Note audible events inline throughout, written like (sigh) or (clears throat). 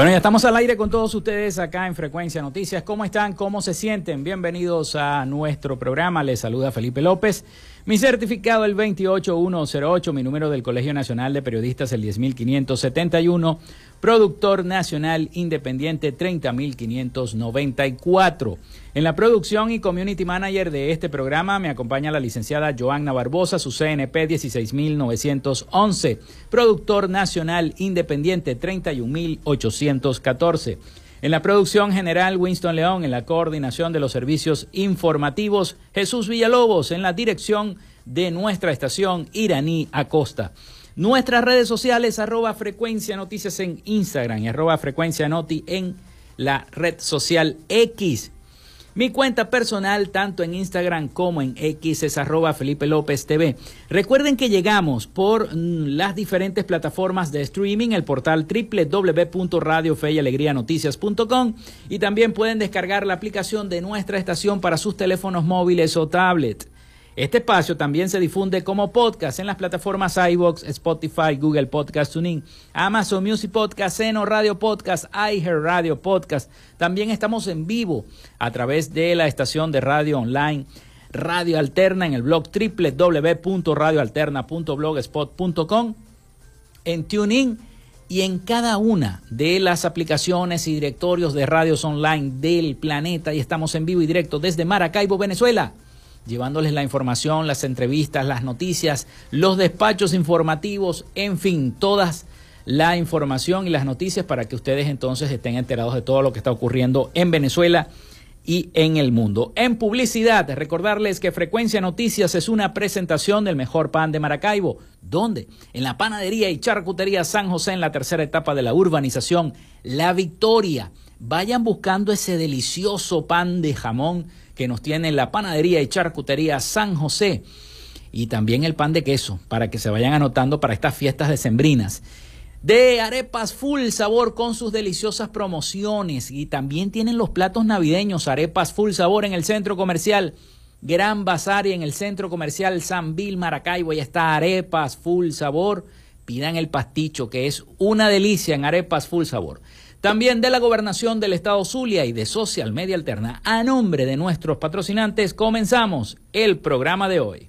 Bueno, ya estamos al aire con todos ustedes acá en Frecuencia Noticias. ¿Cómo están? ¿Cómo se sienten? Bienvenidos a nuestro programa. Les saluda Felipe López. Mi certificado el 28108, mi número del Colegio Nacional de Periodistas el 10571, productor nacional independiente 30594. En la producción y community manager de este programa me acompaña la licenciada Joanna Barbosa, su CNP 16911, productor nacional independiente 31814. En la producción general, Winston León, en la coordinación de los servicios informativos, Jesús Villalobos, en la dirección de nuestra estación Iraní Acosta. Nuestras redes sociales, arroba frecuencia noticias en Instagram y arroba frecuencia noti en la red social X. Mi cuenta personal, tanto en Instagram como en X, es arroba Felipe López TV. Recuerden que llegamos por mm, las diferentes plataformas de streaming, el portal www.radiofeyalegrianoticias.com y también pueden descargar la aplicación de nuestra estación para sus teléfonos móviles o tablet. Este espacio también se difunde como podcast en las plataformas iVoox, Spotify, Google Podcast Tuning, Amazon Music Podcast, Seno Radio Podcast, iHeart Radio Podcast. También estamos en vivo a través de la estación de radio online Radio Alterna en el blog www.radioalterna.blogspot.com, en TuneIn y en cada una de las aplicaciones y directorios de radios online del planeta. Y estamos en vivo y directo desde Maracaibo, Venezuela llevándoles la información, las entrevistas, las noticias, los despachos informativos, en fin, todas la información y las noticias para que ustedes entonces estén enterados de todo lo que está ocurriendo en Venezuela y en el mundo. En publicidad, recordarles que Frecuencia Noticias es una presentación del mejor pan de Maracaibo. ¿Dónde? En la panadería y charcutería San José en la tercera etapa de la urbanización La Victoria. Vayan buscando ese delicioso pan de jamón que nos tiene la panadería y charcutería San José y también el pan de queso para que se vayan anotando para estas fiestas decembrinas. De arepas full sabor con sus deliciosas promociones y también tienen los platos navideños, arepas full sabor en el centro comercial Gran Bazar y en el centro comercial San Bill Maracaibo. Ya está arepas full sabor. Pidan el pasticho que es una delicia en arepas full sabor. También de la gobernación del estado Zulia y de Social Media Alterna, a nombre de nuestros patrocinantes, comenzamos el programa de hoy.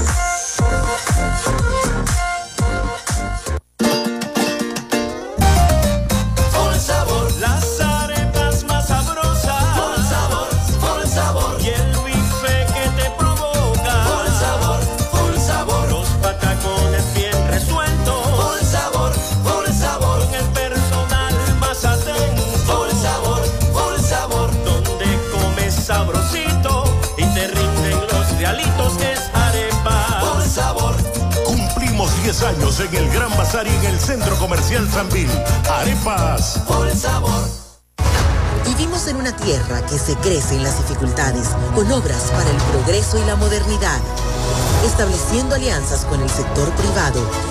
En el Gran Bazar y en el Centro Comercial Sambil. Arepas. Por el sabor. Vivimos en una tierra que se crece en las dificultades, con obras para el progreso y la modernidad, estableciendo alianzas con el sector privado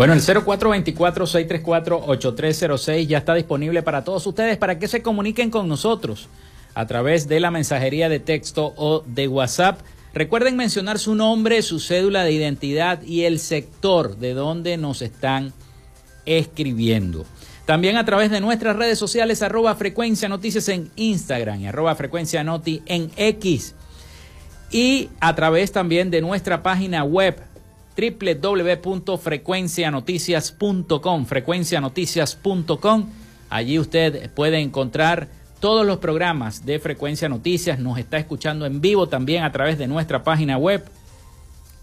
Bueno, el 0424-634-8306 ya está disponible para todos ustedes para que se comuniquen con nosotros a través de la mensajería de texto o de WhatsApp. Recuerden mencionar su nombre, su cédula de identidad y el sector de donde nos están escribiendo. También a través de nuestras redes sociales, arroba frecuencia noticias en Instagram y arroba frecuencia noti en X. Y a través también de nuestra página web www.frecuencianoticias.com, frecuencianoticias.com. Allí usted puede encontrar todos los programas de Frecuencia Noticias, nos está escuchando en vivo también a través de nuestra página web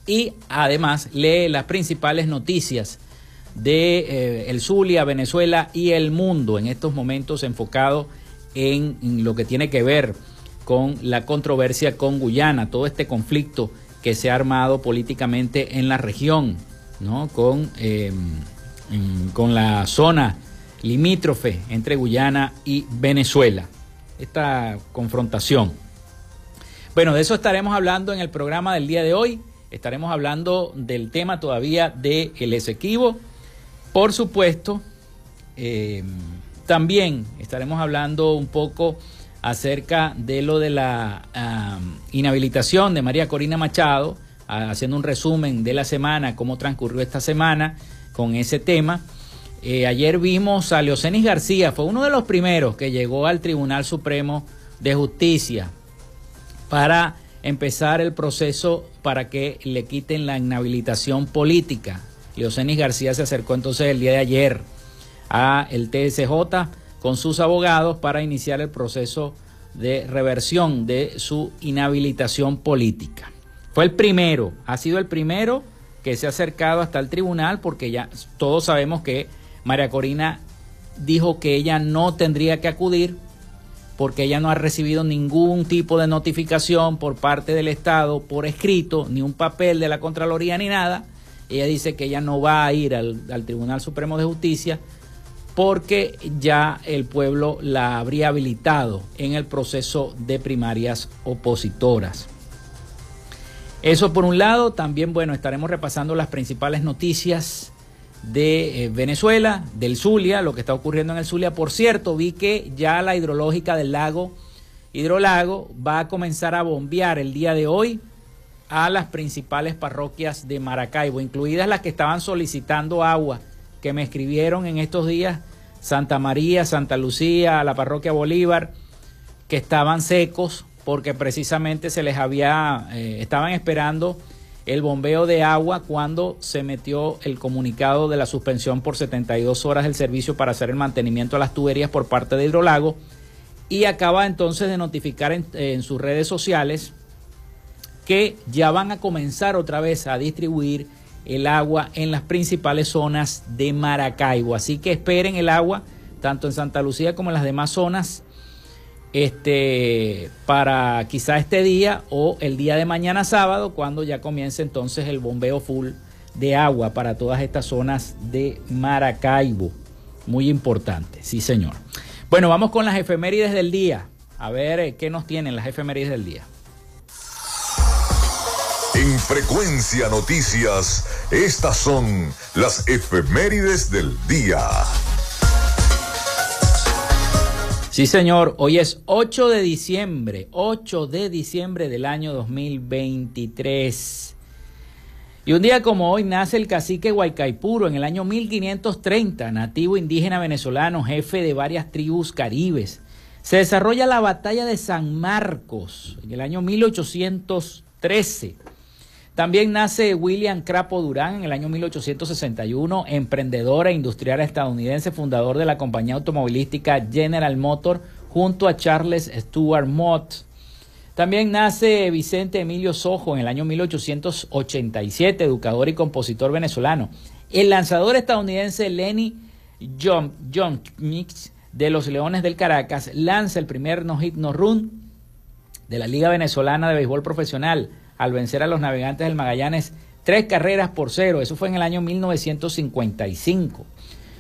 y además lee las principales noticias de eh, el Zulia, Venezuela y el mundo en estos momentos enfocado en lo que tiene que ver con la controversia con Guyana, todo este conflicto que se ha armado políticamente en la región, ¿no? con, eh, con la zona limítrofe entre Guyana y Venezuela. Esta confrontación. Bueno, de eso estaremos hablando en el programa del día de hoy. Estaremos hablando del tema todavía del el Esequibo. Por supuesto, eh, también estaremos hablando un poco acerca de lo de la inhabilitación de María Corina Machado, haciendo un resumen de la semana, cómo transcurrió esta semana con ese tema. Eh, ayer vimos a Leocenis García, fue uno de los primeros que llegó al Tribunal Supremo de Justicia para empezar el proceso para que le quiten la inhabilitación política. Leocenis García se acercó entonces el día de ayer a el TSJ con sus abogados para iniciar el proceso de reversión de su inhabilitación política. Fue el primero, ha sido el primero que se ha acercado hasta el tribunal porque ya todos sabemos que María Corina dijo que ella no tendría que acudir porque ella no ha recibido ningún tipo de notificación por parte del Estado por escrito, ni un papel de la Contraloría ni nada. Ella dice que ella no va a ir al, al Tribunal Supremo de Justicia porque ya el pueblo la habría habilitado en el proceso de primarias opositoras. Eso por un lado, también bueno, estaremos repasando las principales noticias de eh, Venezuela, del Zulia, lo que está ocurriendo en el Zulia. Por cierto, vi que ya la hidrológica del lago Hidrolago va a comenzar a bombear el día de hoy a las principales parroquias de Maracaibo, incluidas las que estaban solicitando agua que me escribieron en estos días, Santa María, Santa Lucía, la parroquia Bolívar, que estaban secos porque precisamente se les había, eh, estaban esperando el bombeo de agua cuando se metió el comunicado de la suspensión por 72 horas del servicio para hacer el mantenimiento a las tuberías por parte de Hidrolago. Y acaba entonces de notificar en, sus redes sociales que ya van a comenzar otra vez a distribuir el agua en las principales zonas de Maracaibo. Así que esperen el agua tanto en Santa Lucía como en las demás zonas este, para quizá este día o el día de mañana sábado, cuando ya comience entonces el bombeo full de agua para todas estas zonas de Maracaibo. Muy importante, sí señor. Bueno, vamos con las efemérides del día. A ver eh, qué nos tienen las efemérides del día. En frecuencia noticias, estas son las efemérides del día. Sí, señor. Hoy es 8 de diciembre, 8 de diciembre del año 2023. Y un día como hoy nace el cacique Huaycaipuro en el año 1530, nativo indígena venezolano, jefe de varias tribus caribes. Se desarrolla la batalla de San Marcos en el año 1813. También nace William Crapo Durán en el año 1861, emprendedor e industrial estadounidense, fundador de la compañía automovilística General Motor junto a Charles Stuart Mott. También nace Vicente Emilio Sojo en el año 1887, educador y compositor venezolano. El lanzador estadounidense Lenny John, John Mix de los Leones del Caracas lanza el primer no-hit no-run de la Liga Venezolana de Béisbol Profesional al vencer a los navegantes del Magallanes tres carreras por cero. Eso fue en el año 1955.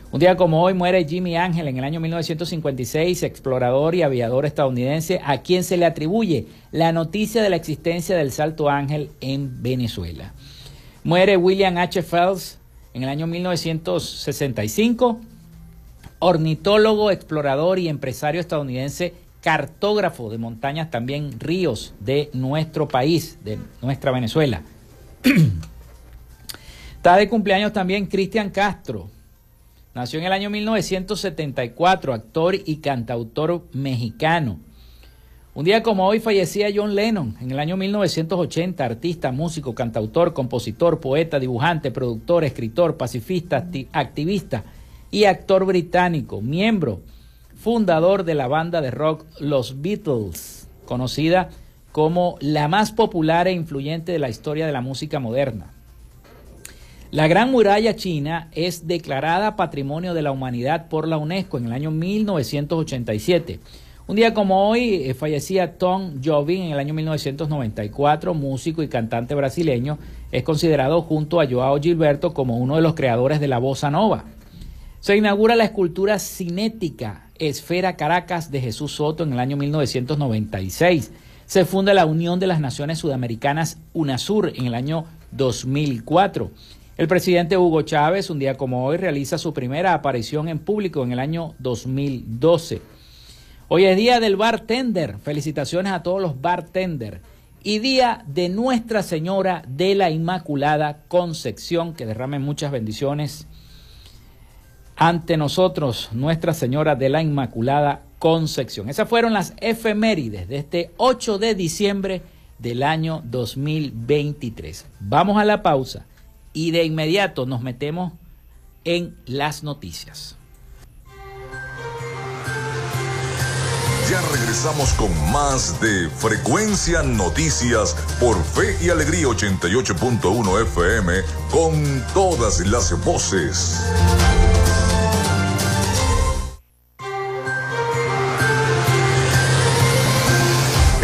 Un día como hoy muere Jimmy Ángel en el año 1956, explorador y aviador estadounidense, a quien se le atribuye la noticia de la existencia del Salto Ángel en Venezuela. Muere William H. Phelps en el año 1965, ornitólogo, explorador y empresario estadounidense cartógrafo de montañas, también ríos de nuestro país, de nuestra Venezuela. (clears throat) Está de cumpleaños también Cristian Castro. Nació en el año 1974, actor y cantautor mexicano. Un día como hoy fallecía John Lennon en el año 1980, artista, músico, cantautor, compositor, poeta, dibujante, productor, escritor, pacifista, activista y actor británico, miembro fundador de la banda de rock Los Beatles, conocida como la más popular e influyente de la historia de la música moderna. La Gran Muralla China es declarada Patrimonio de la Humanidad por la UNESCO en el año 1987. Un día como hoy eh, fallecía Tom Jobim en el año 1994, músico y cantante brasileño. Es considerado junto a Joao Gilberto como uno de los creadores de la bossa nova. Se inaugura la escultura cinética Esfera Caracas de Jesús Soto en el año 1996. Se funda la Unión de las Naciones Sudamericanas UNASUR en el año 2004. El presidente Hugo Chávez, un día como hoy, realiza su primera aparición en público en el año 2012. Hoy es día del bartender. Felicitaciones a todos los bartenders. Y día de Nuestra Señora de la Inmaculada Concepción, que derrame muchas bendiciones ante nosotros Nuestra Señora de la Inmaculada Concepción. Esas fueron las efemérides de este 8 de diciembre del año 2023. Vamos a la pausa y de inmediato nos metemos en las noticias. Ya regresamos con más de Frecuencia Noticias por Fe y Alegría 88.1 FM con todas las voces.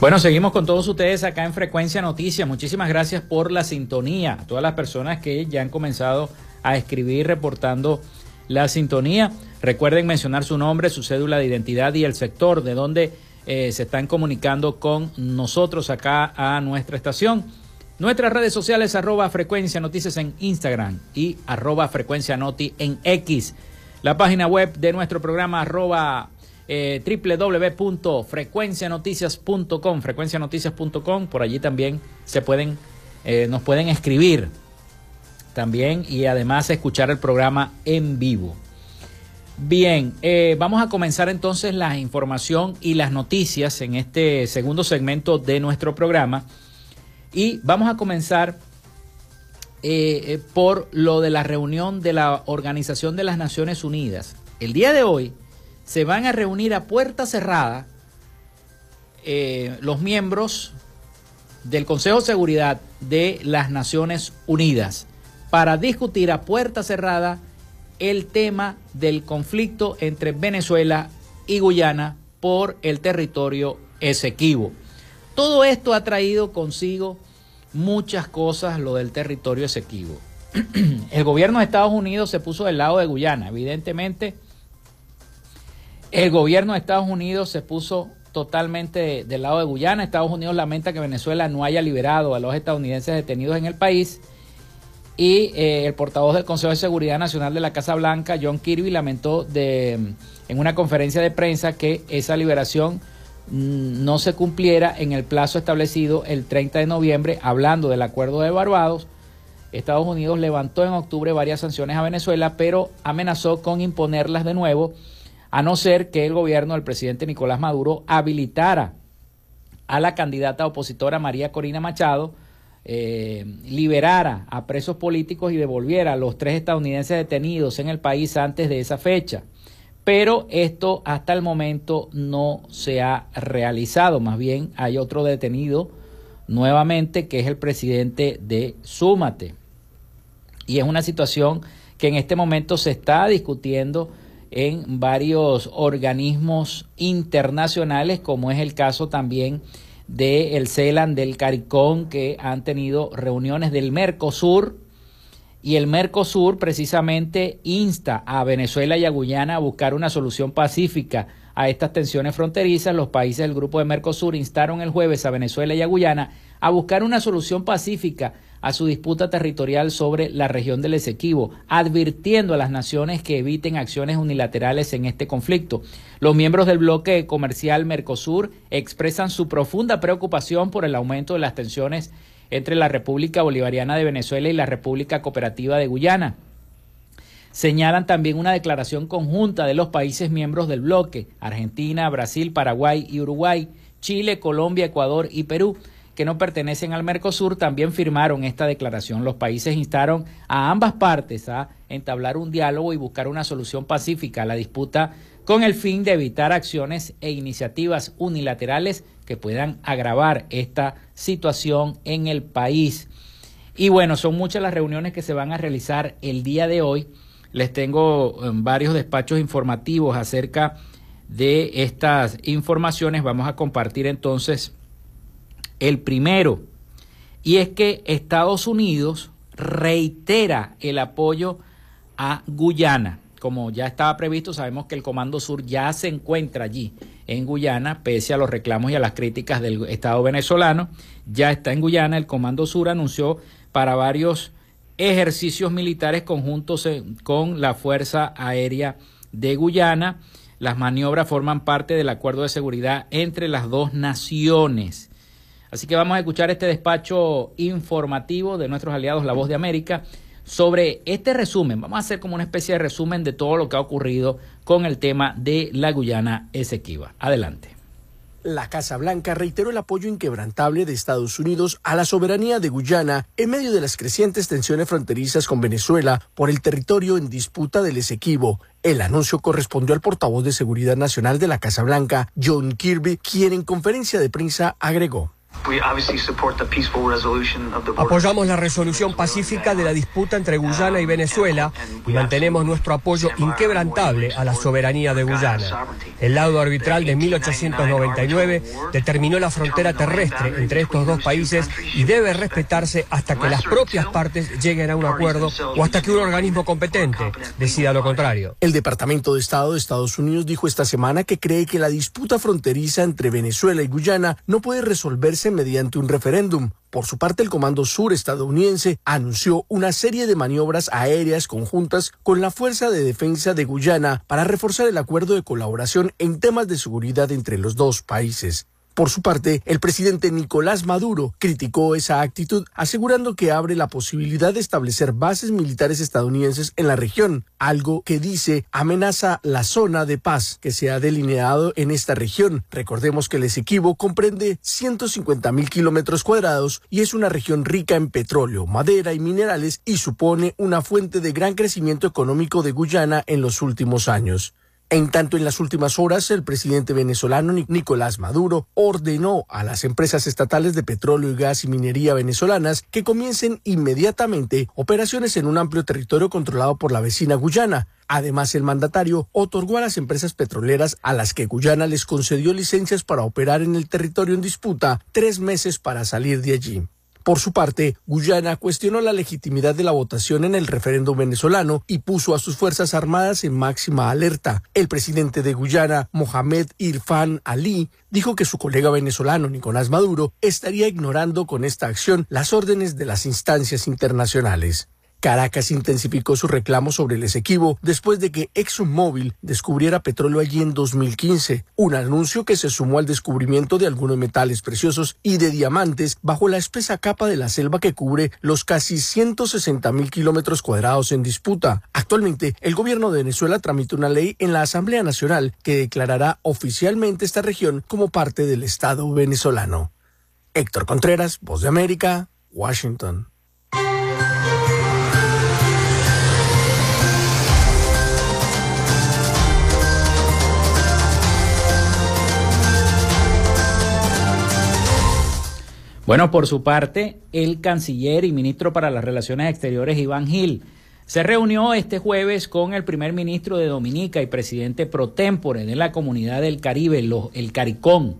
Bueno, seguimos con todos ustedes acá en Frecuencia Noticias. Muchísimas gracias por la sintonía. Todas las personas que ya han comenzado a escribir reportando la sintonía. Recuerden mencionar su nombre, su cédula de identidad y el sector de donde eh, se están comunicando con nosotros acá a nuestra estación. Nuestras redes sociales arroba frecuencia noticias en Instagram y arroba frecuencia noti en X. la página web de nuestro programa arroba eh, www.frecuencianoticias.com, frecuencianoticias.com, por allí también se pueden, eh, nos pueden escribir también y además escuchar el programa en vivo. Bien, eh, vamos a comenzar entonces la información y las noticias en este segundo segmento de nuestro programa y vamos a comenzar por lo de la reunión de la Organización de las Naciones Unidas. El día de hoy se van a reunir a puerta cerrada eh, los miembros del Consejo de Seguridad de las Naciones Unidas para discutir a puerta cerrada el tema del conflicto entre Venezuela y Guyana por el territorio Esequibo. Todo esto ha traído consigo muchas cosas, lo del territorio Esequibo. (clears throat) el gobierno de Estados Unidos se puso del lado de Guyana, evidentemente el gobierno de Estados Unidos se puso totalmente del lado de Guyana. Estados Unidos lamenta que Venezuela no haya liberado a los estadounidenses detenidos en el país. Y eh, el portavoz del Consejo de Seguridad Nacional de la Casa Blanca, John Kirby, lamentó en una conferencia de prensa que esa liberación mm, no se cumpliera en el plazo establecido el 30 de noviembre, hablando del acuerdo de Barbados. Estados Unidos levantó en octubre varias sanciones a Venezuela, pero amenazó con imponerlas de nuevo a no ser que el gobierno del presidente Nicolás Maduro habilitara a la candidata opositora María Corina Machado, eh, liberara a presos políticos y devolviera a los tres estadounidenses detenidos en el país antes de esa fecha. Pero esto hasta el momento no se ha realizado, más bien hay otro detenido nuevamente que es el presidente de Súmate. Y es una situación que en este momento se está discutiendo en varios organismos internacionales, como es el caso también de el CELAN del CARICOM, que han tenido reuniones del Mercosur, y el Mercosur precisamente insta a Venezuela y a Guyana a buscar una solución pacífica a estas tensiones fronterizas. Los países del grupo de Mercosur instaron el jueves a Venezuela y a Guyana a buscar una solución pacífica a su disputa territorial sobre la región del Esequibo, advirtiendo a las naciones que eviten acciones unilaterales en este conflicto. Los miembros del bloque comercial Mercosur expresan su profunda preocupación por el aumento de las tensiones entre la República Bolivariana de Venezuela y la República Cooperativa de Guyana. Señalan también una declaración conjunta de los países miembros del bloque, Argentina, Brasil, Paraguay y Uruguay, Chile, Colombia, Ecuador y Perú, que no pertenecen al Mercosur también firmaron esta declaración. Los países instaron a ambas partes a entablar un diálogo y buscar una solución pacífica a la disputa con el fin de evitar acciones e iniciativas unilaterales que puedan agravar esta situación en el país. Y bueno, son muchas las reuniones que se van a realizar el día de hoy. Les tengo eh, varios despachos informativos acerca de estas informaciones. Vamos a compartir entonces el primero, y es que Estados Unidos reitera el apoyo a Guyana. Como ya estaba previsto, sabemos que el Comando Sur ya se encuentra allí en Guyana, pese a los reclamos y a las críticas del Estado venezolano. Ya está en Guyana. El Comando Sur anunció para varios ejercicios militares conjuntos con la Fuerza Aérea de Guyana. Las maniobras forman parte del acuerdo de seguridad entre las dos naciones. Así que vamos a escuchar este despacho informativo de nuestros aliados La Voz de América sobre este resumen. Vamos a hacer como una especie de resumen de todo lo que ha ocurrido con el tema de la Guyana Esequiba. Adelante. La Casa Blanca reiteró el apoyo inquebrantable de Estados Unidos a la soberanía de Guyana en medio de las crecientes tensiones fronterizas con Venezuela por el territorio en disputa del Esequibo. El anuncio correspondió al portavoz de Seguridad Nacional de la Casa Blanca, John Kirby, quien en conferencia de prensa agregó. Apoyamos la resolución pacífica de la disputa entre Guyana y Venezuela y mantenemos nuestro apoyo inquebrantable a la soberanía de Guyana. El lado arbitral de 1899 determinó la frontera terrestre entre estos dos países y debe respetarse hasta que las propias partes lleguen a un acuerdo o hasta que un organismo competente decida lo contrario. El Departamento de Estado de Estados Unidos dijo esta semana que cree que la disputa fronteriza entre Venezuela y Guyana no puede resolverse mediante un referéndum. Por su parte, el Comando Sur estadounidense anunció una serie de maniobras aéreas conjuntas con la Fuerza de Defensa de Guyana para reforzar el acuerdo de colaboración en temas de seguridad entre los dos países. Por su parte, el presidente Nicolás Maduro criticó esa actitud, asegurando que abre la posibilidad de establecer bases militares estadounidenses en la región, algo que dice amenaza la zona de paz que se ha delineado en esta región. Recordemos que el Esequibo comprende 150 mil kilómetros cuadrados y es una región rica en petróleo, madera y minerales y supone una fuente de gran crecimiento económico de Guyana en los últimos años. En tanto, en las últimas horas, el presidente venezolano Nicolás Maduro ordenó a las empresas estatales de petróleo y gas y minería venezolanas que comiencen inmediatamente operaciones en un amplio territorio controlado por la vecina Guyana. Además, el mandatario otorgó a las empresas petroleras a las que Guyana les concedió licencias para operar en el territorio en disputa tres meses para salir de allí. Por su parte, Guyana cuestionó la legitimidad de la votación en el referéndum venezolano y puso a sus Fuerzas Armadas en máxima alerta. El presidente de Guyana, Mohamed Irfan Ali, dijo que su colega venezolano, Nicolás Maduro, estaría ignorando con esta acción las órdenes de las instancias internacionales. Caracas intensificó su reclamo sobre el Esequibo después de que ExxonMobil descubriera petróleo allí en 2015, un anuncio que se sumó al descubrimiento de algunos metales preciosos y de diamantes bajo la espesa capa de la selva que cubre los casi 160 mil kilómetros cuadrados en disputa. Actualmente, el gobierno de Venezuela tramita una ley en la Asamblea Nacional que declarará oficialmente esta región como parte del Estado venezolano. Héctor Contreras, Voz de América, Washington. Bueno, por su parte, el canciller y ministro para las Relaciones Exteriores, Iván Gil, se reunió este jueves con el primer ministro de Dominica y presidente pro tempore de la Comunidad del Caribe, el CARICOM,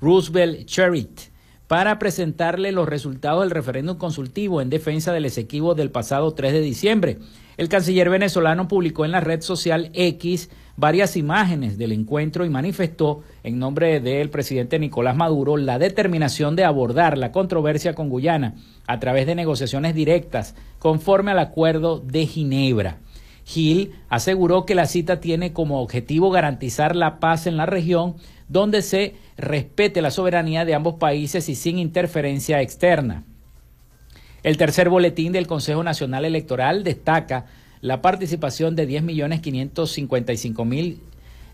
Roosevelt Cherit, para presentarle los resultados del referéndum consultivo en defensa del Esequibo del pasado 3 de diciembre. El canciller venezolano publicó en la red social X varias imágenes del encuentro y manifestó en nombre del presidente Nicolás Maduro la determinación de abordar la controversia con Guyana a través de negociaciones directas conforme al acuerdo de Ginebra. Gil aseguró que la cita tiene como objetivo garantizar la paz en la región donde se respete la soberanía de ambos países y sin interferencia externa. El tercer boletín del Consejo Nacional Electoral destaca la participación de 10.555.092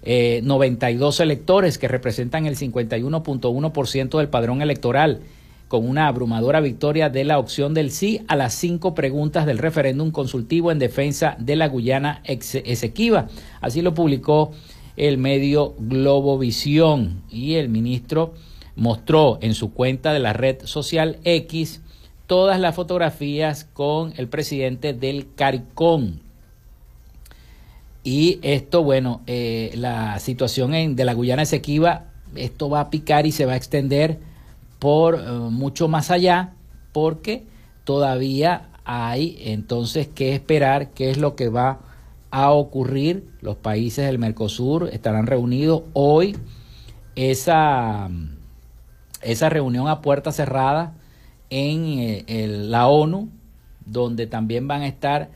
eh, electores que representan el 51.1% del padrón electoral, con una abrumadora victoria de la opción del sí a las cinco preguntas del referéndum consultivo en defensa de la Guyana Esequiba. Así lo publicó el medio Globovisión y el ministro mostró en su cuenta de la red social X todas las fotografías con el presidente del CARICOM. Y esto, bueno, eh, la situación en, de la Guyana Esequiba, esto va a picar y se va a extender por eh, mucho más allá, porque todavía hay entonces que esperar qué es lo que va a ocurrir. Los países del Mercosur estarán reunidos hoy. Esa, esa reunión a puerta cerrada en eh, la ONU, donde también van a estar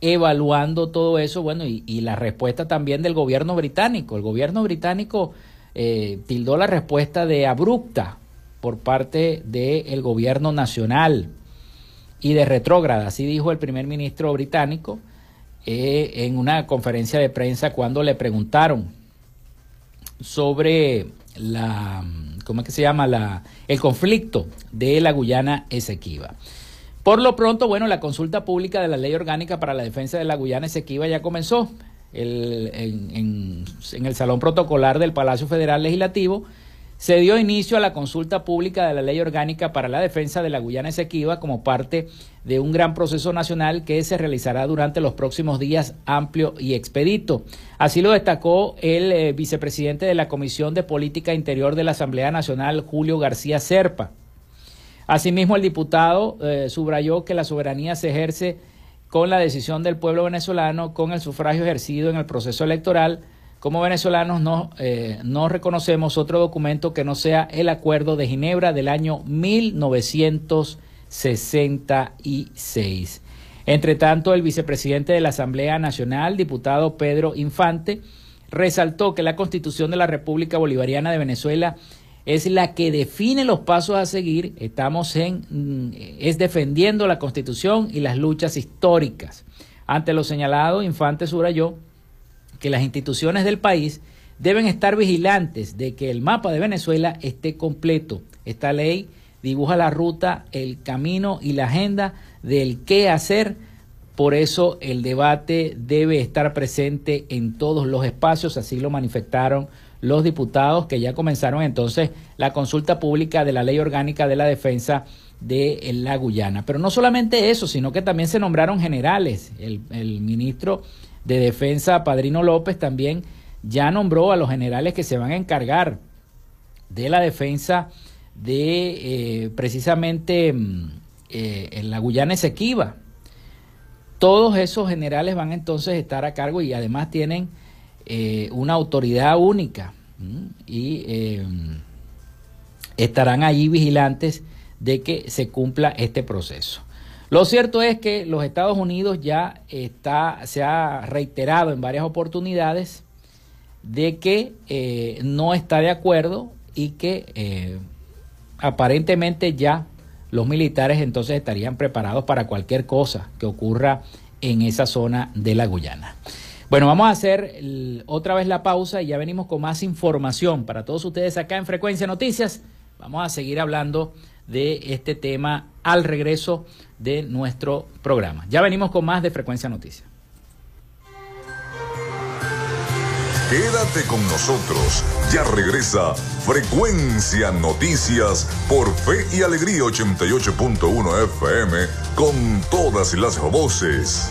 evaluando todo eso, bueno, y, la respuesta también del gobierno británico. El gobierno británico eh, tildó la respuesta de abrupta por parte del gobierno nacional y de retrógrada, así dijo el primer ministro británico eh, en una conferencia de prensa cuando le preguntaron sobre la ¿cómo es que se llama? La, el conflicto de la Guyana Esequiba. Por lo pronto, bueno, la consulta pública de la Ley Orgánica para la Defensa de la Guyana Esequiba ya comenzó en, en el Salón Protocolar del Palacio Federal Legislativo se dio inicio a la consulta pública de la Ley Orgánica para la Defensa de la Guyana Esequiba como parte de un gran proceso nacional que se realizará durante los próximos días amplio y expedito. Así lo destacó el eh, vicepresidente de la Comisión de Política Interior de la Asamblea Nacional, Julio García Serpa. Asimismo, el diputado eh, subrayó que la soberanía se ejerce con la decisión del pueblo venezolano, con el sufragio ejercido en el proceso electoral, como venezolanos no, eh, no reconocemos otro documento que no sea el Acuerdo de Ginebra del año 1966. Entre tanto, el vicepresidente de la Asamblea Nacional, diputado Pedro Infante, resaltó que la Constitución de la República Bolivariana de Venezuela es la que define los pasos a seguir. Estamos en mm, es defendiendo la Constitución y las luchas históricas. Ante lo señalado, Infante subrayó que las instituciones del país deben estar vigilantes de que el mapa de Venezuela esté completo. Esta ley dibuja la ruta, el camino y la agenda del qué hacer. Por eso el debate debe estar presente en todos los espacios, así lo manifestaron los diputados que ya comenzaron entonces la consulta pública de la ley orgánica de la defensa de la Guyana. Pero no solamente eso, sino que también se nombraron generales. El, el ministro de Defensa, Padrino López, también ya nombró a los generales que se van a encargar de la defensa de eh, precisamente mm, eh, en la Guyana Esequiba. Todos esos generales van entonces a estar a cargo y además tienen eh, una autoridad única y estarán allí vigilantes de que se cumpla este proceso. Lo cierto es que los Estados Unidos ya está, se ha reiterado en varias oportunidades de que eh, no está de acuerdo y que eh, aparentemente ya los militares entonces estarían preparados para cualquier cosa que ocurra en esa zona de la Guyana. Bueno, vamos a hacer otra vez la pausa y ya venimos con más información para todos ustedes acá en Frecuencia Noticias. Vamos a seguir hablando de este tema al regreso de nuestro programa. Ya venimos con más de Frecuencia Noticias. Quédate con nosotros. Ya regresa Frecuencia Noticias por Fe y Alegría 88.1 FM con todas las voces.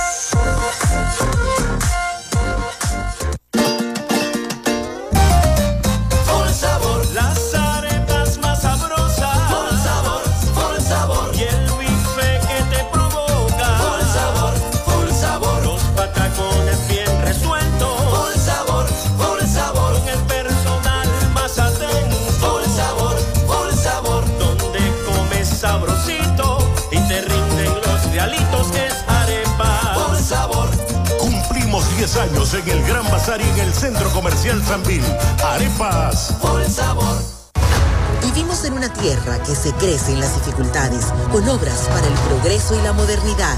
Años en el Gran Bazar y en el Centro Comercial Sambil. Arepas. Por sabor. Vivimos en una tierra que se crece en las dificultades, con obras para el progreso y la modernidad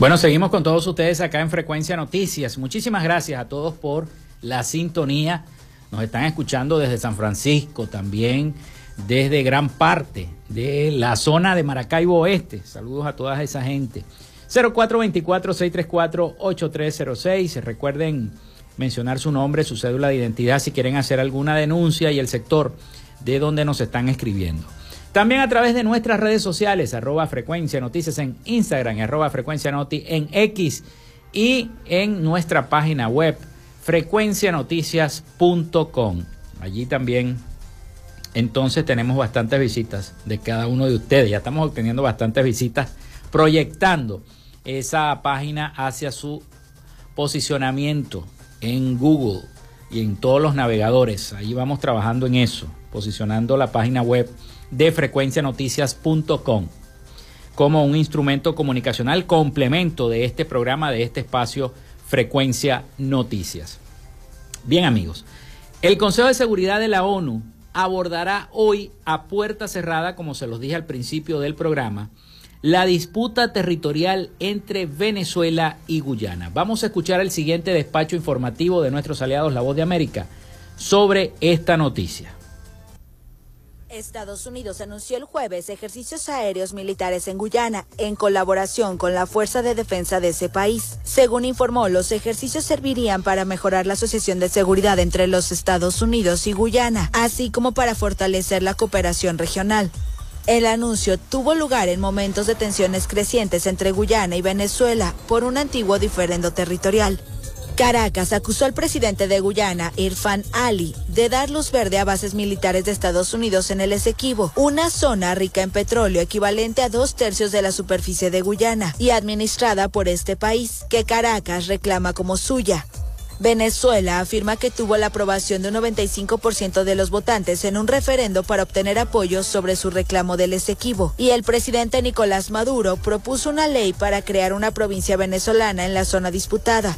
Bueno, seguimos con todos ustedes acá en Frecuencia Noticias. Muchísimas gracias a todos por la sintonía. Nos están escuchando desde San Francisco, también desde gran parte de la zona de Maracaibo Oeste. Saludos a toda esa gente. 0424-634-8306. Recuerden mencionar su nombre, su cédula de identidad si quieren hacer alguna denuncia y el sector de donde nos están escribiendo. También a través de nuestras redes sociales, arroba frecuencia noticias en Instagram, arroba frecuencia noti en X y en nuestra página web frecuencianoticias.com. Allí también entonces tenemos bastantes visitas de cada uno de ustedes. Ya estamos obteniendo bastantes visitas proyectando esa página hacia su posicionamiento en Google y en todos los navegadores. Ahí vamos trabajando en eso, posicionando la página web de frecuencianoticias.com como un instrumento comunicacional complemento de este programa, de este espacio Frecuencia Noticias. Bien amigos, el Consejo de Seguridad de la ONU abordará hoy a puerta cerrada, como se los dije al principio del programa, la disputa territorial entre Venezuela y Guyana. Vamos a escuchar el siguiente despacho informativo de nuestros aliados La Voz de América sobre esta noticia. Estados Unidos anunció el jueves ejercicios aéreos militares en Guyana en colaboración con la Fuerza de Defensa de ese país. Según informó, los ejercicios servirían para mejorar la asociación de seguridad entre los Estados Unidos y Guyana, así como para fortalecer la cooperación regional. El anuncio tuvo lugar en momentos de tensiones crecientes entre Guyana y Venezuela por un antiguo diferendo territorial. Caracas acusó al presidente de Guyana, Irfan Ali, de dar luz verde a bases militares de Estados Unidos en el Esequibo, una zona rica en petróleo equivalente a dos tercios de la superficie de Guyana y administrada por este país, que Caracas reclama como suya. Venezuela afirma que tuvo la aprobación de un 95% de los votantes en un referendo para obtener apoyo sobre su reclamo del Esequibo y el presidente Nicolás Maduro propuso una ley para crear una provincia venezolana en la zona disputada.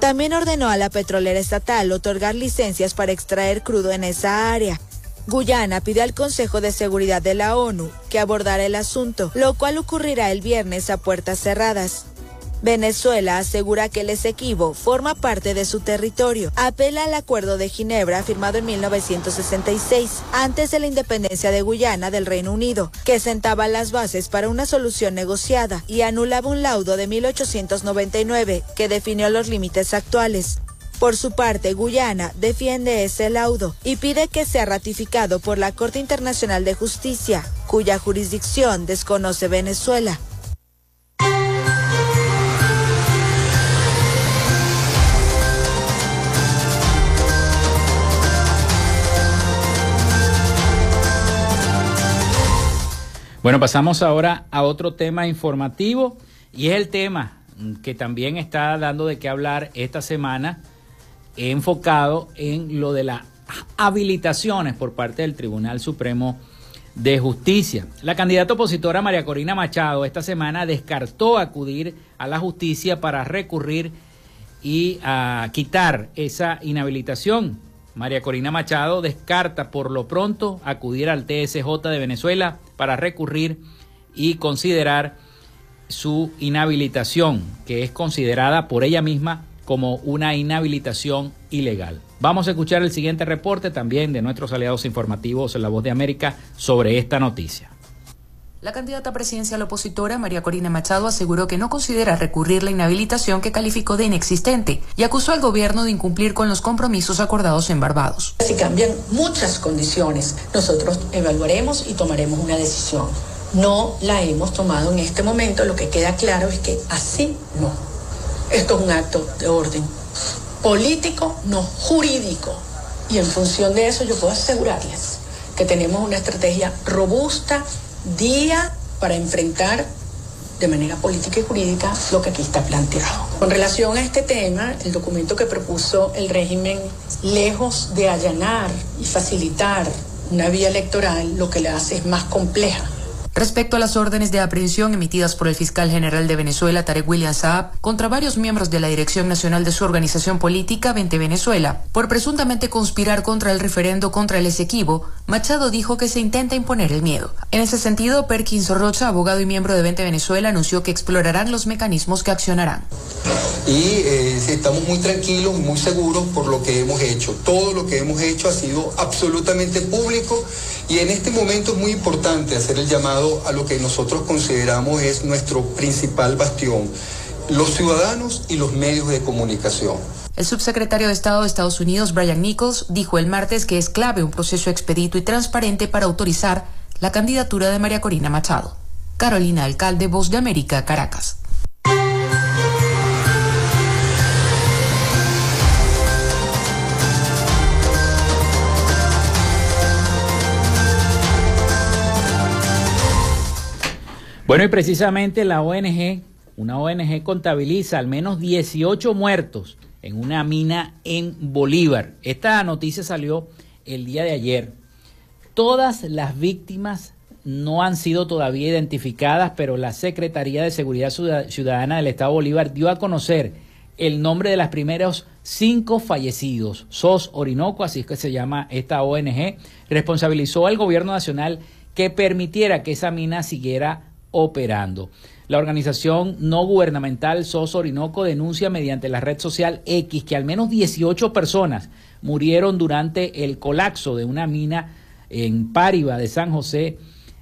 También ordenó a la petrolera estatal otorgar licencias para extraer crudo en esa área. Guyana pide al Consejo de Seguridad de la ONU que abordara el asunto, lo cual ocurrirá el viernes a puertas cerradas. Venezuela asegura que el Esequibo forma parte de su territorio. Apela al Acuerdo de Ginebra firmado en 1966, antes de la independencia de Guyana del Reino Unido, que sentaba las bases para una solución negociada y anulaba un laudo de 1899 que definió los límites actuales. Por su parte, Guyana defiende ese laudo y pide que sea ratificado por la Corte Internacional de Justicia, cuya jurisdicción desconoce Venezuela. Bueno, pasamos ahora a otro tema informativo y es el tema que también está dando de qué hablar esta semana, enfocado en lo de las habilitaciones por parte del Tribunal Supremo de Justicia. La candidata opositora María Corina Machado esta semana descartó acudir a la justicia para recurrir y a quitar esa inhabilitación. María Corina Machado descarta por lo pronto acudir al TSJ de Venezuela para recurrir y considerar su inhabilitación, que es considerada por ella misma como una inhabilitación ilegal. Vamos a escuchar el siguiente reporte también de nuestros aliados informativos en La Voz de América sobre esta noticia. La candidata presidencial opositora, María Corina Machado, aseguró que no considera recurrir la inhabilitación que calificó de inexistente y acusó al gobierno de incumplir con los compromisos acordados en Barbados. Si cambian muchas condiciones, nosotros evaluaremos y tomaremos una decisión. No la hemos tomado en este momento, lo que queda claro es que así no. Esto es un acto de orden político, no jurídico. Y en función de eso yo puedo asegurarles que tenemos una estrategia robusta día para enfrentar de manera política y jurídica lo que aquí está planteado. Con relación a este tema, el documento que propuso el régimen, lejos de allanar y facilitar una vía electoral, lo que le hace es más compleja Respecto a las órdenes de aprehensión emitidas por el fiscal general de Venezuela, Tarek William Saab, contra varios miembros de la Dirección Nacional de su organización política, 20 Venezuela, por presuntamente conspirar contra el referendo contra el Esequibo, Machado dijo que se intenta imponer el miedo. En ese sentido, Perkins Rocha, abogado y miembro de 20 Venezuela, anunció que explorarán los mecanismos que accionarán. Y eh, estamos muy tranquilos, muy seguros por lo que hemos hecho. Todo lo que hemos hecho ha sido absolutamente público y en este momento es muy importante hacer el llamado a lo que nosotros consideramos es nuestro principal bastión, los ciudadanos y los medios de comunicación. El subsecretario de Estado de Estados Unidos, Brian Nichols, dijo el martes que es clave un proceso expedito y transparente para autorizar la candidatura de María Corina Machado. Carolina Alcalde, Voz de América, Caracas. Bueno, y precisamente la ONG, una ONG contabiliza al menos 18 muertos en una mina en Bolívar. Esta noticia salió el día de ayer. Todas las víctimas no han sido todavía identificadas, pero la Secretaría de Seguridad Ciudadana del Estado Bolívar dio a conocer el nombre de los primeros cinco fallecidos. SOS Orinoco, así es que se llama esta ONG, responsabilizó al gobierno nacional que permitiera que esa mina siguiera operando. La organización no gubernamental SOS Orinoco denuncia mediante la red social X que al menos 18 personas murieron durante el colapso de una mina en Páriba de San José,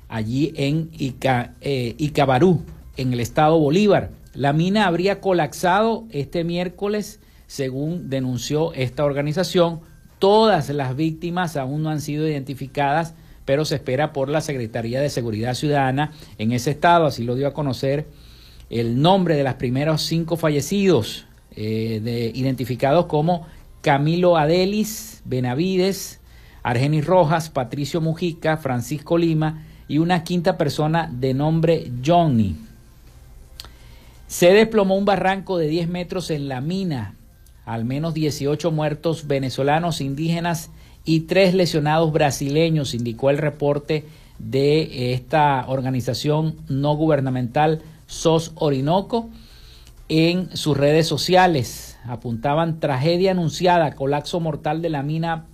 allí en eh, Icabarú, en el estado Bolívar. La mina habría colapsado este miércoles, según denunció esta organización. Todas las víctimas aún no han sido identificadas pero se espera por la Secretaría de Seguridad Ciudadana en ese estado, así lo dio a conocer el nombre de los primeros cinco fallecidos, eh, identificados como Camilo Adelis, Benavides, Argenis Rojas, Patricio Mujica, Francisco Lima y una quinta persona de nombre Johnny. Se desplomó un barranco de 10 metros en la mina, al menos 18 muertos venezolanos, indígenas y tres lesionados brasileños, indicó el reporte de esta organización no gubernamental SOS Orinoco en sus redes sociales. Apuntaban tragedia anunciada, colapso mortal de la mina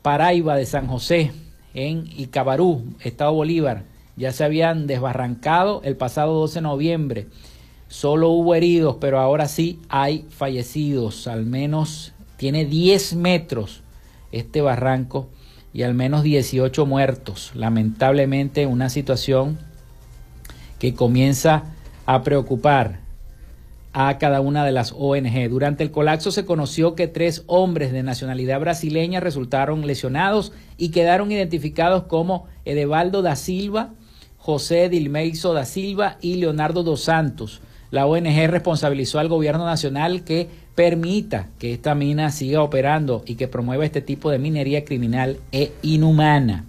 Paraiba de San José en Icabarú, Estado Bolívar. Ya se habían desbarrancado el pasado 12 de noviembre. Solo hubo heridos, pero ahora sí hay fallecidos. Al menos tiene 10 metros este barranco y al menos 18 muertos. Lamentablemente una situación que comienza a preocupar a cada una de las ONG. Durante el colapso se conoció que tres hombres de nacionalidad brasileña resultaron lesionados y quedaron identificados como Edevaldo da Silva, José Dilmeiso da Silva y Leonardo dos Santos. La ONG responsabilizó al gobierno nacional que permita que esta mina siga operando y que promueva este tipo de minería criminal e inhumana.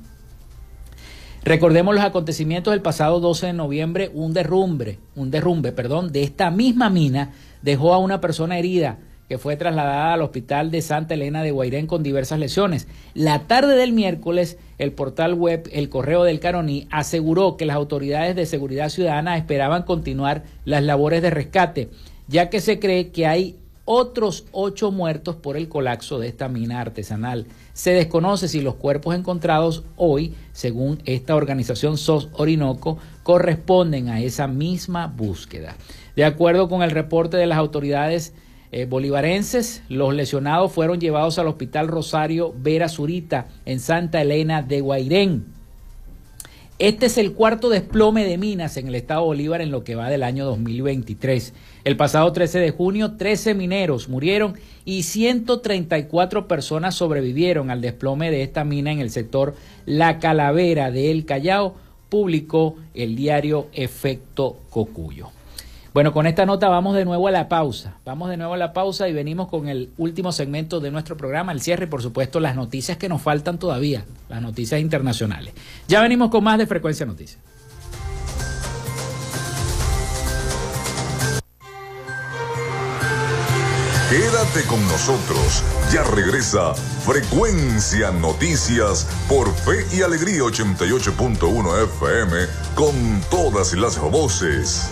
Recordemos los acontecimientos del pasado 12 de noviembre, un derrumbe, un derrumbe, perdón, de esta misma mina dejó a una persona herida que fue trasladada al hospital de Santa Elena de Guairén con diversas lesiones. La tarde del miércoles, el portal web El Correo del Caroní aseguró que las autoridades de seguridad ciudadana esperaban continuar las labores de rescate, ya que se cree que hay otros ocho muertos por el colapso de esta mina artesanal. Se desconoce si los cuerpos encontrados hoy, según esta organización SOS Orinoco, corresponden a esa misma búsqueda. De acuerdo con el reporte de las autoridades eh, bolivarenses, los lesionados fueron llevados al Hospital Rosario Vera Zurita en Santa Elena de Guairén. Este es el cuarto desplome de minas en el estado Bolívar en lo que va del año 2023. El pasado 13 de junio, 13 mineros murieron y 134 personas sobrevivieron al desplome de esta mina en el sector La Calavera de El Callao, publicó el diario Efecto Cocuyo. Bueno, con esta nota vamos de nuevo a la pausa. Vamos de nuevo a la pausa y venimos con el último segmento de nuestro programa, el cierre y por supuesto las noticias que nos faltan todavía, las noticias internacionales. Ya venimos con más de Frecuencia Noticias. Quédate con nosotros. Ya regresa Frecuencia Noticias por Fe y Alegría 88.1 FM con todas las voces.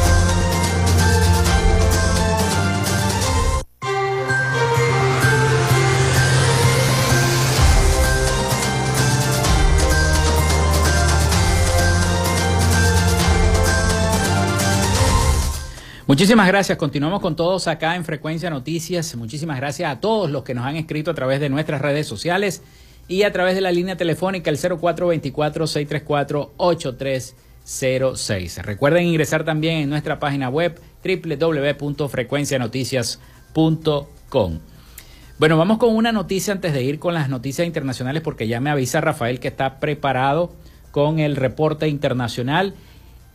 Muchísimas gracias. Continuamos con todos acá en Frecuencia Noticias. Muchísimas gracias a todos los que nos han escrito a través de nuestras redes sociales y a través de la línea telefónica el 0424-634-8306. Recuerden ingresar también en nuestra página web www.frecuencianoticias.com. Bueno, vamos con una noticia antes de ir con las noticias internacionales porque ya me avisa Rafael que está preparado con el reporte internacional.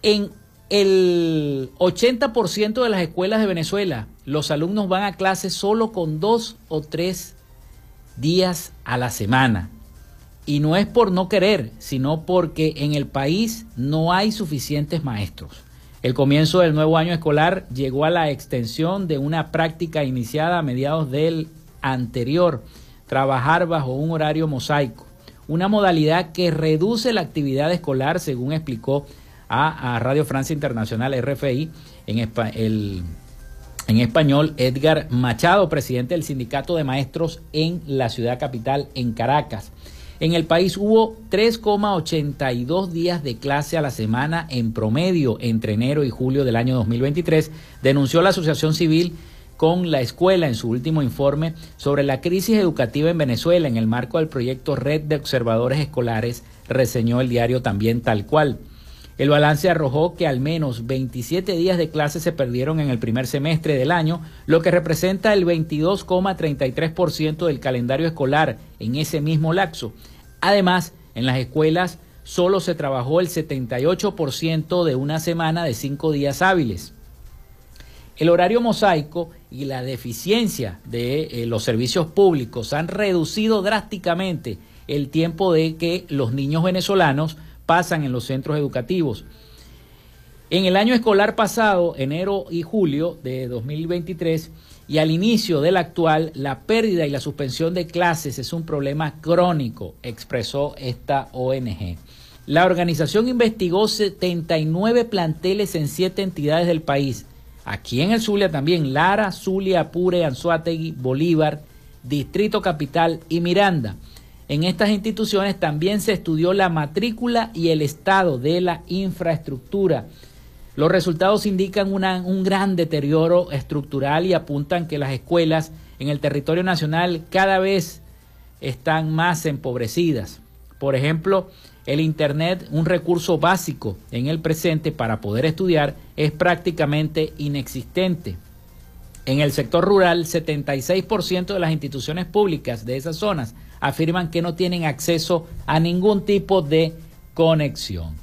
En el 80% de las escuelas de Venezuela, los alumnos van a clase solo con dos o tres días a la semana. Y no es por no querer, sino porque en el país no hay suficientes maestros. El comienzo del nuevo año escolar llegó a la extensión de una práctica iniciada a mediados del anterior, trabajar bajo un horario mosaico, una modalidad que reduce la actividad escolar, según explicó a, Radio Francia Internacional, RFI, en, en español, Edgar Machado, presidente del Sindicato de Maestros en la ciudad capital, en Caracas. En el país hubo 3,82 días de clase a la semana en promedio entre enero y julio del año 2023, denunció la Asociación Civil con la escuela en su último informe sobre la crisis educativa en Venezuela en el marco del proyecto Red de Observadores Escolares, reseñó el diario también tal cual. El balance arrojó que al menos 27 días de clase se perdieron en el primer semestre del año, lo que representa el 22,33% del calendario escolar en ese mismo lapso. Además, en las escuelas solo se trabajó el 78% de una semana de cinco días hábiles. El horario mosaico y la deficiencia de eh, los servicios públicos han reducido drásticamente el tiempo de que los niños venezolanos pasan en los centros educativos. En el año escolar pasado, enero y julio de 2023, y al inicio del actual, la pérdida y la suspensión de clases es un problema crónico, expresó esta ONG. La organización investigó 79 planteles en siete entidades del país. Aquí en el Zulia también, Lara, Zulia, Apure, Anzuategui, Bolívar, Distrito Capital y Miranda. En estas instituciones también se estudió la matrícula y el estado de la infraestructura. Los resultados indican un gran deterioro estructural y apuntan que las escuelas en el territorio nacional cada vez están más empobrecidas. Por ejemplo, el Internet, un recurso básico en el presente para poder estudiar, es prácticamente inexistente. En el sector rural, 76% de las instituciones públicas de esas zonas afirman que no tienen acceso a ningún tipo de conexión.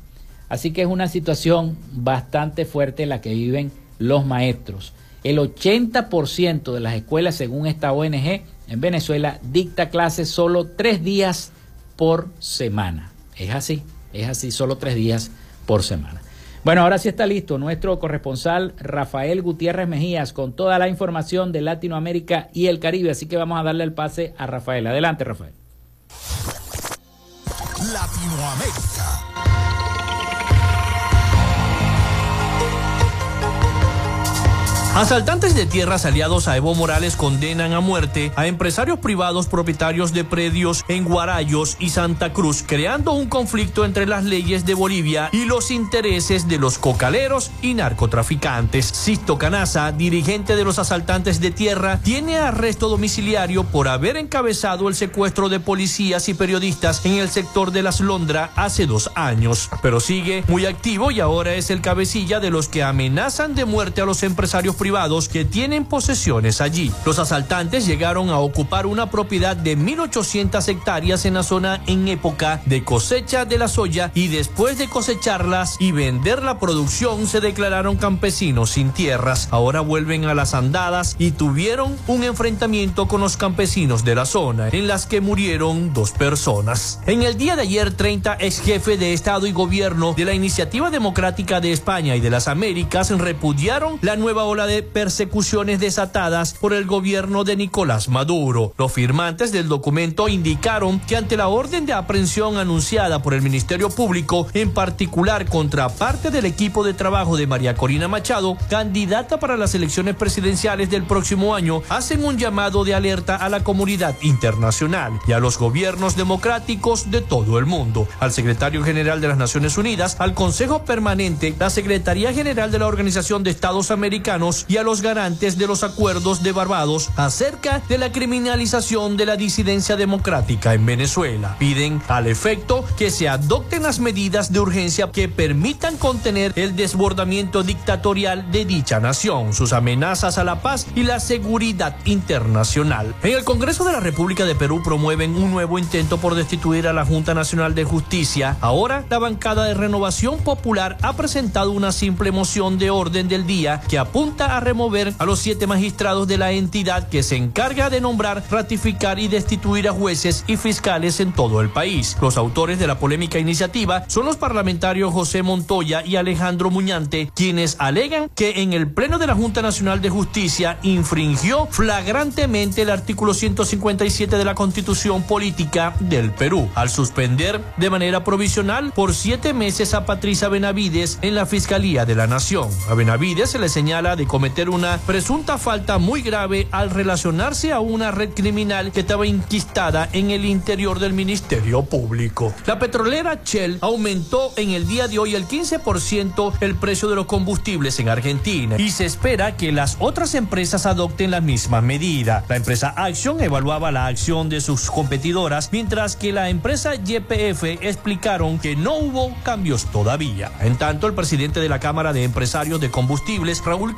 Así que es una situación bastante fuerte la que viven los maestros. El 80% de las escuelas, según esta ONG, en Venezuela dicta clases solo tres días por semana. Es así, es así, solo tres días por semana. Bueno, ahora sí está listo nuestro corresponsal Rafael Gutiérrez Mejías con toda la información de Latinoamérica y el Caribe, así que vamos a darle el pase a Rafael. Adelante, Rafael. Latinoamérica. Asaltantes de tierras aliados a Evo Morales condenan a muerte a empresarios privados propietarios de predios en Guarayos y Santa Cruz, creando un conflicto entre las leyes de Bolivia y los intereses de los cocaleros y narcotraficantes. Sisto Canaza, dirigente de los asaltantes de tierra, tiene arresto domiciliario por haber encabezado el secuestro de policías y periodistas en el sector de las Londra hace dos años, pero sigue muy activo y ahora es el cabecilla de los que amenazan de muerte a los empresarios privados que tienen posesiones allí. Los asaltantes llegaron a ocupar una propiedad de 1.800 hectáreas en la zona en época de cosecha de la soya y después de cosecharlas y vender la producción se declararon campesinos sin tierras. Ahora vuelven a las andadas y tuvieron un enfrentamiento con los campesinos de la zona en las que murieron dos personas. En el día de ayer 30 ex jefe de Estado y Gobierno de la Iniciativa Democrática de España y de las Américas repudiaron la nueva ola de persecuciones desatadas por el gobierno de Nicolás Maduro. Los firmantes del documento indicaron que ante la orden de aprehensión anunciada por el Ministerio Público, en particular contra parte del equipo de trabajo de María Corina Machado, candidata para las elecciones presidenciales del próximo año, hacen un llamado de alerta a la comunidad internacional y a los gobiernos democráticos de todo el mundo, al secretario general de las Naciones Unidas, al Consejo Permanente, la Secretaría General de la Organización de Estados Americanos y a los garantes de los acuerdos de Barbados acerca de la criminalización de la disidencia democrática en Venezuela. Piden al efecto que se adopten las medidas de urgencia que permitan contener el desbordamiento dictatorial de dicha nación, sus amenazas a la paz y la seguridad internacional. En el Congreso de la República de Perú promueven un nuevo intento por destituir a la Junta Nacional de Justicia. Ahora, la bancada de Renovación Popular ha presentado una simple moción de orden del día que apunta a remover a los siete magistrados de la entidad que se encarga de nombrar, ratificar y destituir a jueces y fiscales en todo el país. Los autores de la polémica iniciativa son los parlamentarios José Montoya y Alejandro Muñante, quienes alegan que en el Pleno de la Junta Nacional de Justicia infringió flagrantemente el artículo 157 de la Constitución Política del Perú, al suspender de manera provisional por siete meses a Patricia Benavides en la Fiscalía de la Nación. A Benavides se le señala de cometer una presunta falta muy grave al relacionarse a una red criminal que estaba inquistada en el interior del Ministerio Público. La petrolera Shell aumentó en el día de hoy el 15% el precio de los combustibles en Argentina y se espera que las otras empresas adopten la misma medida. La empresa Action evaluaba la acción de sus competidoras, mientras que la empresa YPF explicaron que no hubo cambios todavía. En tanto, el presidente de la Cámara de Empresarios de Combustibles, Raúl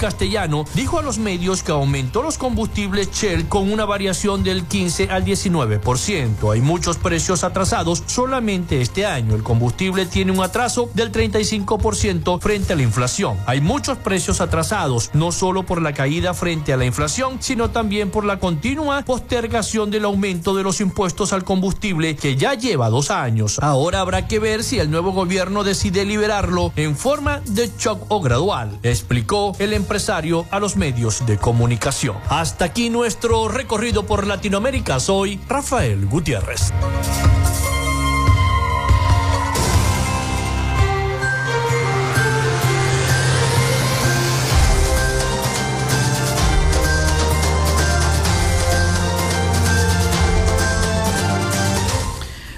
Dijo a los medios que aumentó los combustibles Shell con una variación del 15 al 19%. Hay muchos precios atrasados solamente este año. El combustible tiene un atraso del 35% frente a la inflación. Hay muchos precios atrasados, no solo por la caída frente a la inflación, sino también por la continua postergación del aumento de los impuestos al combustible que ya lleva dos años. Ahora habrá que ver si el nuevo gobierno decide liberarlo en forma de shock o gradual, explicó el empresario a los medios de comunicación. Hasta aquí nuestro recorrido por Latinoamérica. Soy Rafael Gutiérrez.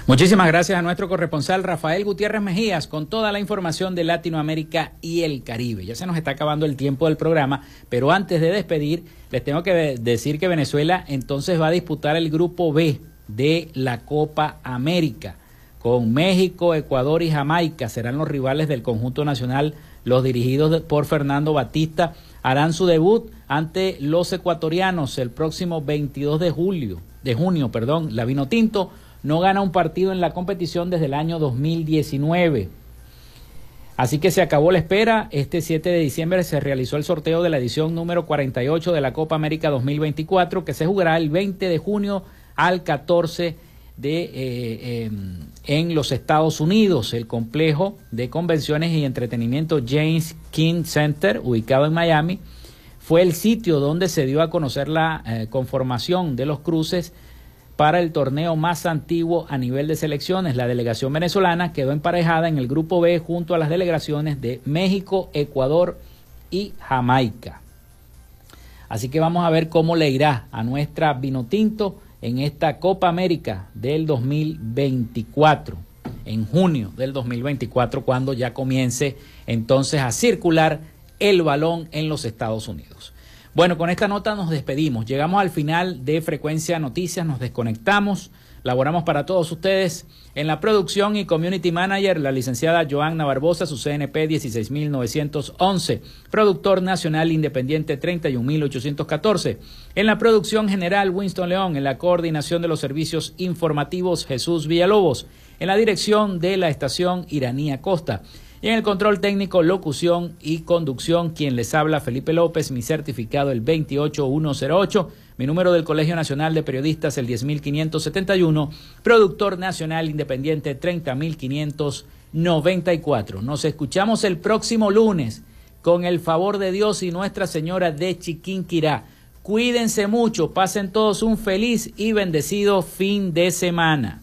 Muchísimas gracias a nuestro corresponsal Rafael Gutiérrez Mejías con toda la información de Latinoamérica y el Caribe. Ya se nos está acabando el tiempo del programa, pero antes de despedir, les tengo que decir que Venezuela entonces va a disputar el grupo B de la Copa América. Con México, Ecuador y Jamaica serán los rivales del conjunto nacional. Los dirigidos por Fernando Batista harán su debut ante los ecuatorianos el próximo 22 de julio, de junio, perdón, la Vino Tinto no gana un partido en la competición desde el año 2019. Así que se acabó la espera. Este 7 de diciembre se realizó el sorteo de la edición número 48 de la Copa América 2024, que se jugará el 20 de junio al 14 de, eh, em, en los Estados Unidos. El complejo de convenciones y entretenimiento James King Center, ubicado en Miami, fue el sitio donde se dio a conocer la eh, conformación de los cruces para el torneo más antiguo a nivel de selecciones. La delegación venezolana quedó emparejada en el grupo B junto a las delegaciones de México, Ecuador y Jamaica. Así que vamos a ver cómo le irá a nuestra Vinotinto en esta Copa América del 2024, en junio del 2024, cuando ya comience entonces a circular el balón en los Estados Unidos. Bueno, con esta nota nos despedimos. Llegamos al final de Frecuencia Noticias, nos desconectamos. Laboramos para todos ustedes en la producción y community manager, la licenciada Joanna Barbosa, su CNP 16911, productor nacional independiente 31814. En la producción general, Winston León, en la coordinación de los servicios informativos, Jesús Villalobos, en la dirección de la estación Iranía Costa. Y en el control técnico, locución y conducción, quien les habla, Felipe López, mi certificado el 28108 mi número del Colegio Nacional de Periodistas, el 10571. Productor Nacional Independiente, 30594. Nos escuchamos el próximo lunes con el favor de Dios y Nuestra Señora de Chiquinquirá. Cuídense mucho, pasen todos un feliz y bendecido fin de semana.